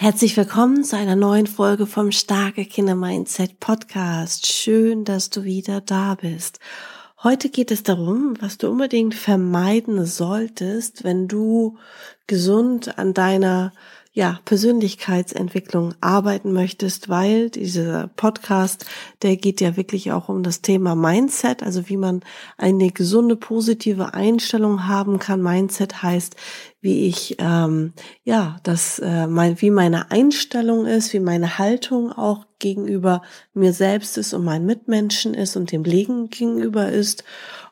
Herzlich willkommen zu einer neuen Folge vom Starke Kinder Mindset Podcast. Schön, dass du wieder da bist. Heute geht es darum, was du unbedingt vermeiden solltest, wenn du gesund an deiner ja, Persönlichkeitsentwicklung arbeiten möchtest, weil dieser Podcast, der geht ja wirklich auch um das Thema Mindset, also wie man eine gesunde, positive Einstellung haben kann. Mindset heißt, wie ich ähm, ja das äh, mein wie meine Einstellung ist, wie meine Haltung auch gegenüber mir selbst ist und meinen Mitmenschen ist und dem Leben gegenüber ist.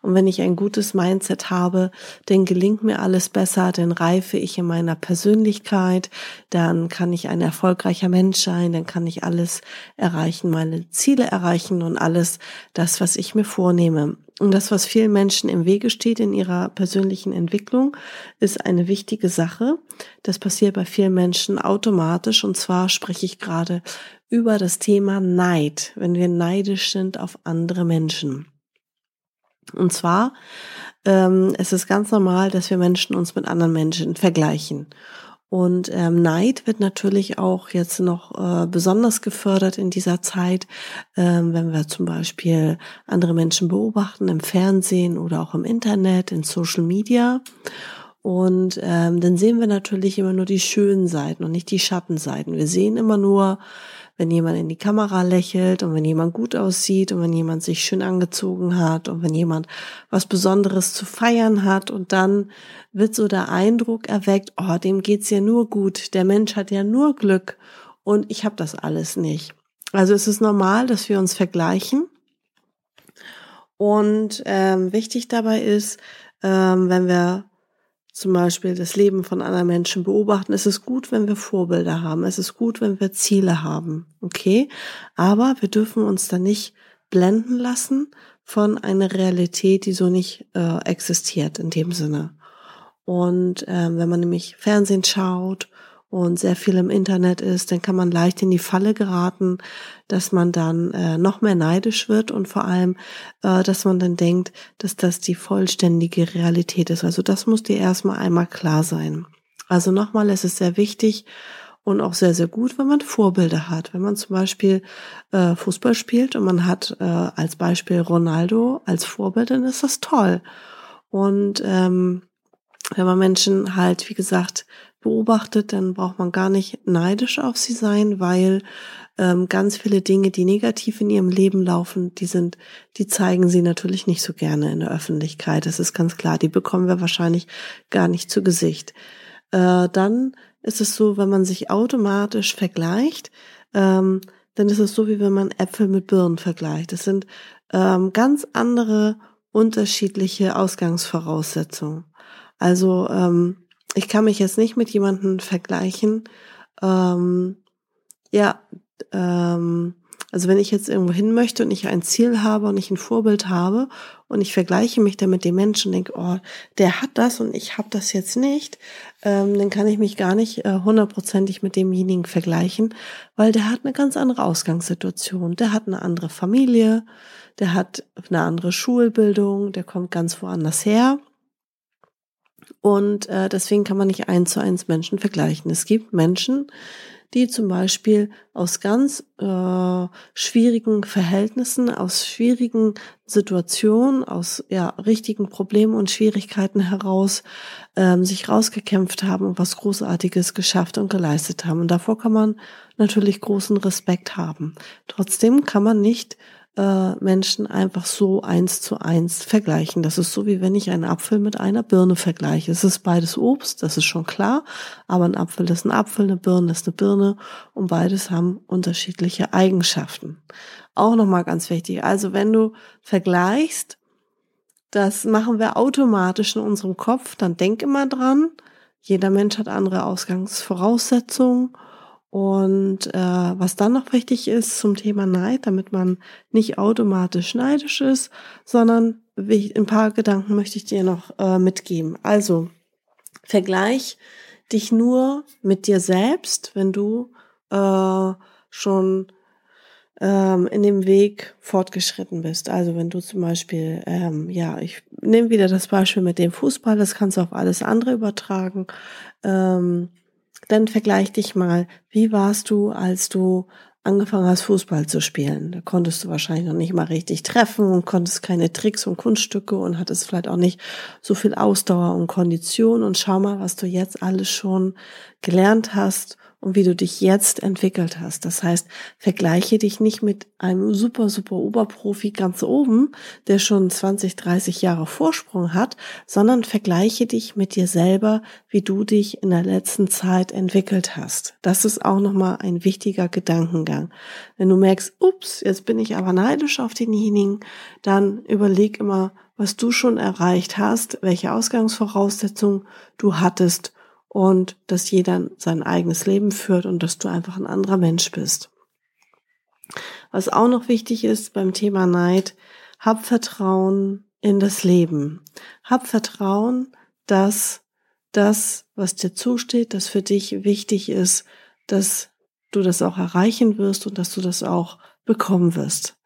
Und wenn ich ein gutes Mindset habe, dann gelingt mir alles besser, dann reife ich in meiner Persönlichkeit, dann kann ich ein erfolgreicher Mensch sein, dann kann ich alles erreichen, meine Ziele erreichen und alles das, was ich mir vornehme. Und das, was vielen Menschen im Wege steht in ihrer persönlichen Entwicklung, ist eine wichtige Sache. Das passiert bei vielen Menschen automatisch. Und zwar spreche ich gerade über das Thema Neid, wenn wir neidisch sind auf andere Menschen. Und zwar ähm, es ist ganz normal, dass wir Menschen uns mit anderen Menschen vergleichen. Und ähm, Neid wird natürlich auch jetzt noch äh, besonders gefördert in dieser Zeit, ähm, wenn wir zum Beispiel andere Menschen beobachten im Fernsehen oder auch im Internet, in Social Media. Und ähm, dann sehen wir natürlich immer nur die schönen Seiten und nicht die Schattenseiten. Wir sehen immer nur wenn jemand in die Kamera lächelt und wenn jemand gut aussieht und wenn jemand sich schön angezogen hat und wenn jemand was Besonderes zu feiern hat und dann wird so der Eindruck erweckt, oh, dem geht's ja nur gut, der Mensch hat ja nur Glück und ich habe das alles nicht. Also es ist normal, dass wir uns vergleichen und ähm, wichtig dabei ist, ähm, wenn wir zum Beispiel das Leben von anderen Menschen beobachten. Es ist gut, wenn wir Vorbilder haben. Es ist gut, wenn wir Ziele haben. Okay? Aber wir dürfen uns da nicht blenden lassen von einer Realität, die so nicht äh, existiert in dem Sinne. Und ähm, wenn man nämlich Fernsehen schaut und sehr viel im Internet ist, dann kann man leicht in die Falle geraten, dass man dann äh, noch mehr neidisch wird und vor allem, äh, dass man dann denkt, dass das die vollständige Realität ist. Also das muss dir erstmal einmal klar sein. Also nochmal, es ist sehr wichtig und auch sehr, sehr gut, wenn man Vorbilder hat. Wenn man zum Beispiel äh, Fußball spielt und man hat äh, als Beispiel Ronaldo als Vorbild, dann ist das toll. Und ähm, wenn man Menschen halt, wie gesagt, beobachtet, dann braucht man gar nicht neidisch auf sie sein, weil ähm, ganz viele Dinge, die negativ in ihrem Leben laufen, die sind, die zeigen sie natürlich nicht so gerne in der Öffentlichkeit. Das ist ganz klar. Die bekommen wir wahrscheinlich gar nicht zu Gesicht. Äh, dann ist es so, wenn man sich automatisch vergleicht, ähm, dann ist es so, wie wenn man Äpfel mit Birnen vergleicht. Das sind ähm, ganz andere unterschiedliche Ausgangsvoraussetzungen. Also ähm, ich kann mich jetzt nicht mit jemandem vergleichen. Ähm, ja, ähm, also wenn ich jetzt irgendwo hin möchte und ich ein Ziel habe und ich ein Vorbild habe und ich vergleiche mich dann mit dem Menschen denke, oh, der hat das und ich habe das jetzt nicht, ähm, dann kann ich mich gar nicht äh, hundertprozentig mit demjenigen vergleichen, weil der hat eine ganz andere Ausgangssituation, der hat eine andere Familie, der hat eine andere Schulbildung, der kommt ganz woanders her und äh, deswegen kann man nicht eins zu eins Menschen vergleichen. Es gibt Menschen, die zum Beispiel aus ganz äh, schwierigen Verhältnissen, aus schwierigen Situationen, aus ja richtigen Problemen und Schwierigkeiten heraus ähm, sich rausgekämpft haben und was Großartiges geschafft und geleistet haben. Und davor kann man natürlich großen Respekt haben. Trotzdem kann man nicht äh, Menschen einfach so eins zu eins vergleichen. Das ist so wie wenn ich einen Apfel mit einer Birne vergleiche. Es ist beides Obst, das ist schon klar, aber ein Apfel ist ein Apfel, eine Birne ist eine Birne und beides haben unterschiedliche Eigenschaften. Auch nochmal ganz wichtig. Also wenn du vergleichst, das machen wir automatisch in unserem Kopf, dann denk immer dran, jeder Mensch hat andere Ausgangsvoraussetzungen Und äh, was dann noch wichtig ist zum Thema Neid, damit man nicht automatisch neidisch ist, sondern ein paar Gedanken möchte ich dir noch äh, mitgeben. Also, vergleich dich nur mit dir selbst, wenn du äh, schon ähm, in dem Weg fortgeschritten bist. Also wenn du zum Beispiel, ähm, ja, ich nehme wieder das Beispiel mit dem Fußball, das kannst du auf alles andere übertragen. Ähm, dann vergleich dich mal, wie warst du, als du angefangen hast, Fußball zu spielen. Da konntest du wahrscheinlich noch nicht mal richtig treffen und konntest keine Tricks und Kunststücke und hattest vielleicht auch nicht so viel Ausdauer und Kondition. Und schau mal, was du jetzt alles schon gelernt hast und wie du dich jetzt entwickelt hast. Das heißt, vergleiche dich nicht mit einem super, super Oberprofi ganz oben, der schon 20, 30 Jahre Vorsprung hat, sondern vergleiche dich mit dir selber, wie du dich in der letzten Zeit entwickelt hast. Das ist auch nochmal ein wichtiger Gedankengang. Wenn du merkst, ups, jetzt bin ich aber neidisch auf denjenigen, dann überleg immer, was du schon erreicht hast, welche Ausgangsvoraussetzungen du hattest und dass jeder sein eigenes Leben führt und dass du einfach ein anderer Mensch bist. Was auch noch wichtig ist beim Thema Neid, hab Vertrauen in das Leben. Hab Vertrauen, dass das, was dir zusteht, das für dich wichtig ist, dass du das auch erreichen wirst und dass du das auch bekommen wirst.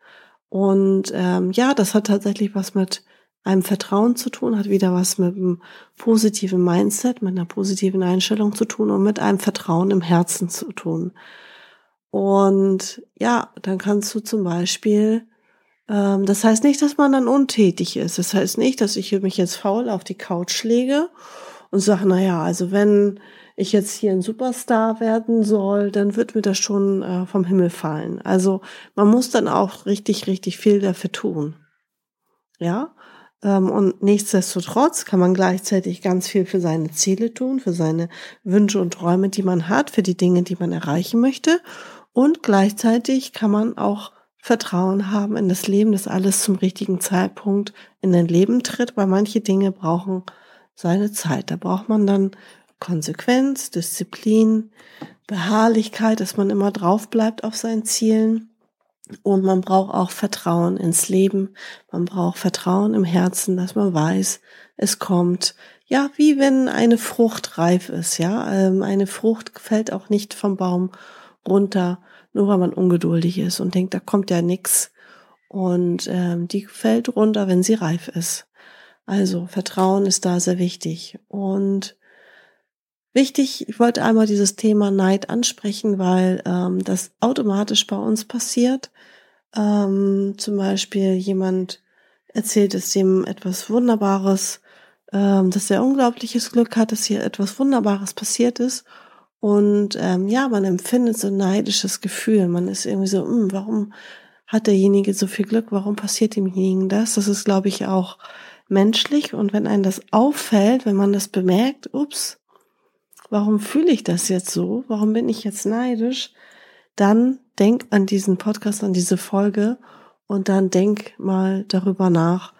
Und ähm, ja, das hat tatsächlich was mit einem Vertrauen zu tun, hat wieder was mit einem positiven Mindset, mit einer positiven Einstellung zu tun und mit einem Vertrauen im Herzen zu tun. Und ja, dann kannst du zum Beispiel, ähm, das heißt nicht, dass man dann untätig ist. Das heißt nicht, dass ich mich jetzt faul auf die Couch lege und sage, na ja, also wenn ich jetzt hier ein Superstar werden soll, dann wird mir das schon äh, vom Himmel fallen. Also man muss dann auch richtig, richtig viel dafür tun. Ja, und nichtsdestotrotz kann man gleichzeitig ganz viel für seine Ziele tun, für seine Wünsche und Träume, die man hat, für die Dinge, die man erreichen möchte. Und gleichzeitig kann man auch Vertrauen haben in das Leben, dass alles zum richtigen Zeitpunkt in dein Leben tritt, weil manche Dinge brauchen seine Zeit. Da braucht man dann Konsequenz, Disziplin, Beharrlichkeit, dass man immer drauf bleibt auf seinen Zielen. Und man braucht auch Vertrauen ins Leben. Man braucht Vertrauen im Herzen, dass man weiß, es kommt. Ja, wie wenn eine Frucht reif ist, ja. Ähm, eine Frucht fällt auch nicht vom Baum runter, nur weil man ungeduldig ist und denkt, da kommt ja nix. Und ähm, die fällt runter, wenn sie reif ist. Also Vertrauen ist da sehr wichtig. Und wichtig, ich wollte einmal dieses Thema Neid ansprechen, weil ähm, das automatisch bei uns passiert. Ähm, zum Beispiel jemand erzählt es ihm etwas Wunderbares, ähm, dass er unglaubliches Glück hat, dass hier etwas Wunderbares passiert ist. Und ähm, ja, man empfindet so ein neidisches Gefühl. Man ist irgendwie so, hm, warum hat derjenige so viel Glück? Warum passiert demjenigen das? Das ist, glaube ich, auch menschlich. Und wenn einem das auffällt, wenn man das bemerkt, ups, warum fühle ich das jetzt so? Warum bin ich jetzt neidisch? Dann denk an diesen Podcast, an diese Folge und dann denk mal darüber nach,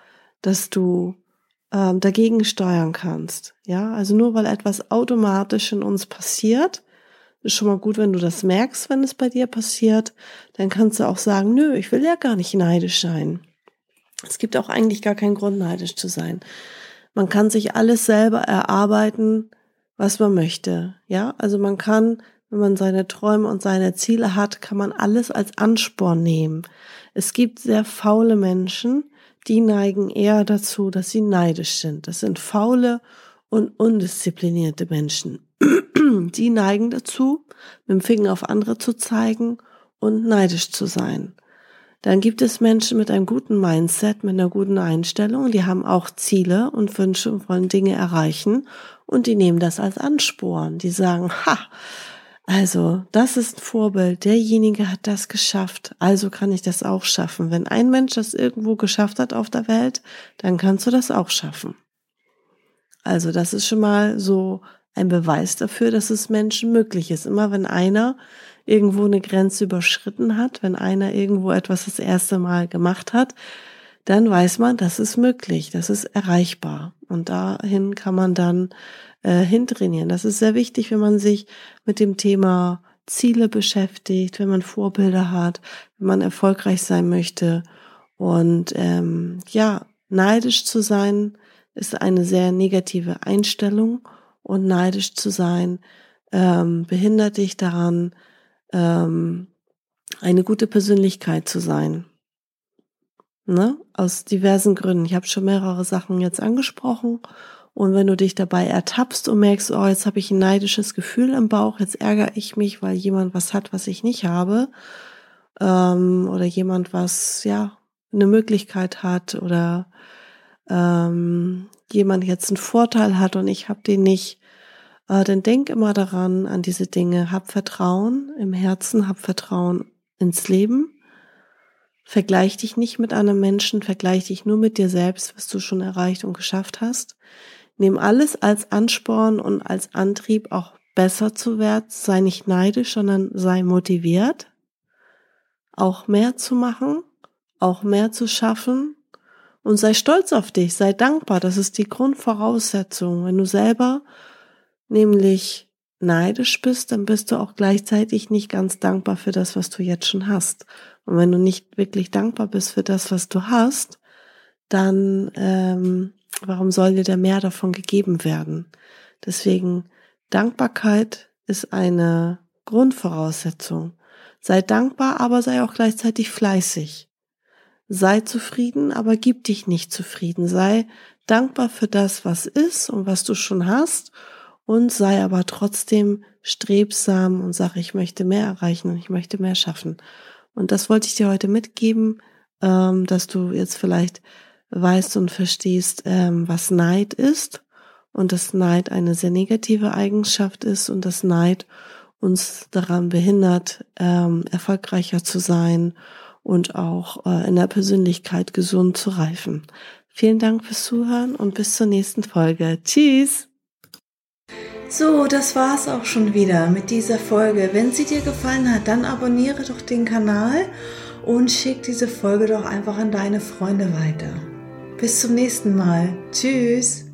dass du ähm, dagegen steuern kannst. Ja, also nur weil etwas automatisch in uns passiert, ist schon mal gut, wenn du das merkst, wenn es bei dir passiert, dann kannst du auch sagen, nö, ich will ja gar nicht neidisch sein. Es gibt auch eigentlich gar keinen Grund, neidisch zu sein. Man kann sich alles selber erarbeiten, was man möchte. Ja, also man kann wenn man seine Träume und seine Ziele hat, kann man alles als Ansporn nehmen. Es gibt sehr faule Menschen, die neigen eher dazu, dass sie neidisch sind. Das sind faule und undisziplinierte Menschen. Die neigen dazu, mit dem Finger auf andere zu zeigen und neidisch zu sein. Dann gibt es Menschen mit einem guten Mindset, mit einer guten Einstellung, die haben auch Ziele und Wünsche und wollen Dinge erreichen und die nehmen das als Ansporn. Die sagen, ha, also, das ist ein Vorbild. Derjenige hat das geschafft. Also kann ich das auch schaffen. Wenn ein Mensch das irgendwo geschafft hat auf der Welt, dann kannst du das auch schaffen. Also, das ist schon mal so ein Beweis dafür, dass es Menschen möglich ist. Immer wenn einer irgendwo eine Grenze überschritten hat, wenn einer irgendwo etwas das erste Mal gemacht hat, dann weiß man, das ist möglich, das ist erreichbar. Und dahin kann man dann äh, hintrainieren. Das ist sehr wichtig, wenn man sich mit dem Thema Ziele beschäftigt, wenn man Vorbilder hat, wenn man erfolgreich sein möchte. Und ähm, ja, neidisch zu sein ist eine sehr negative Einstellung und neidisch zu sein ähm, behindert dich daran, ähm, eine gute Persönlichkeit zu sein. Ne? Aus diversen Gründen. Ich habe schon mehrere Sachen jetzt angesprochen. Und wenn du dich dabei ertappst und merkst, oh, jetzt habe ich ein neidisches Gefühl im Bauch, jetzt ärgere ich mich, weil jemand was hat, was ich nicht habe, ähm, oder jemand was, ja, eine Möglichkeit hat oder ähm, jemand jetzt einen Vorteil hat und ich habe den nicht, äh, dann denk immer daran, an diese Dinge. Hab Vertrauen im Herzen, hab Vertrauen ins Leben. Vergleich dich nicht mit einem Menschen, vergleich dich nur mit dir selbst, was du schon erreicht und geschafft hast. Nimm alles als Ansporn und als Antrieb, auch besser zu werden. Sei nicht neidisch, sondern sei motiviert, auch mehr zu machen, auch mehr zu schaffen und sei stolz auf dich, sei dankbar. Das ist die Grundvoraussetzung. Wenn du selber nämlich neidisch bist, dann bist du auch gleichzeitig nicht ganz dankbar für das, was du jetzt schon hast. Und wenn du nicht wirklich dankbar bist für das, was du hast, dann ähm, warum soll dir da mehr davon gegeben werden? Deswegen Dankbarkeit ist eine Grundvoraussetzung. Sei dankbar, aber sei auch gleichzeitig fleißig. Sei zufrieden, aber gib dich nicht zufrieden. Sei dankbar für das, was ist und was du schon hast und sei aber trotzdem strebsam und sag, ich möchte mehr erreichen und ich möchte mehr schaffen. Und das wollte ich dir heute mitgeben, ähm, dass du jetzt vielleicht weißt und verstehst, ähm, was Neid ist und dass Neid eine sehr negative Eigenschaft ist und dass Neid uns daran behindert, ähm, erfolgreicher zu sein und auch äh, in der Persönlichkeit gesund zu reifen. Vielen Dank fürs Zuhören und bis zur nächsten Folge. Tschüss! So, das war's auch schon wieder mit dieser Folge. Wenn sie dir gefallen hat, dann abonniere doch den Kanal und schick diese Folge doch einfach an deine Freunde weiter. Bis zum nächsten Mal. Tschüss.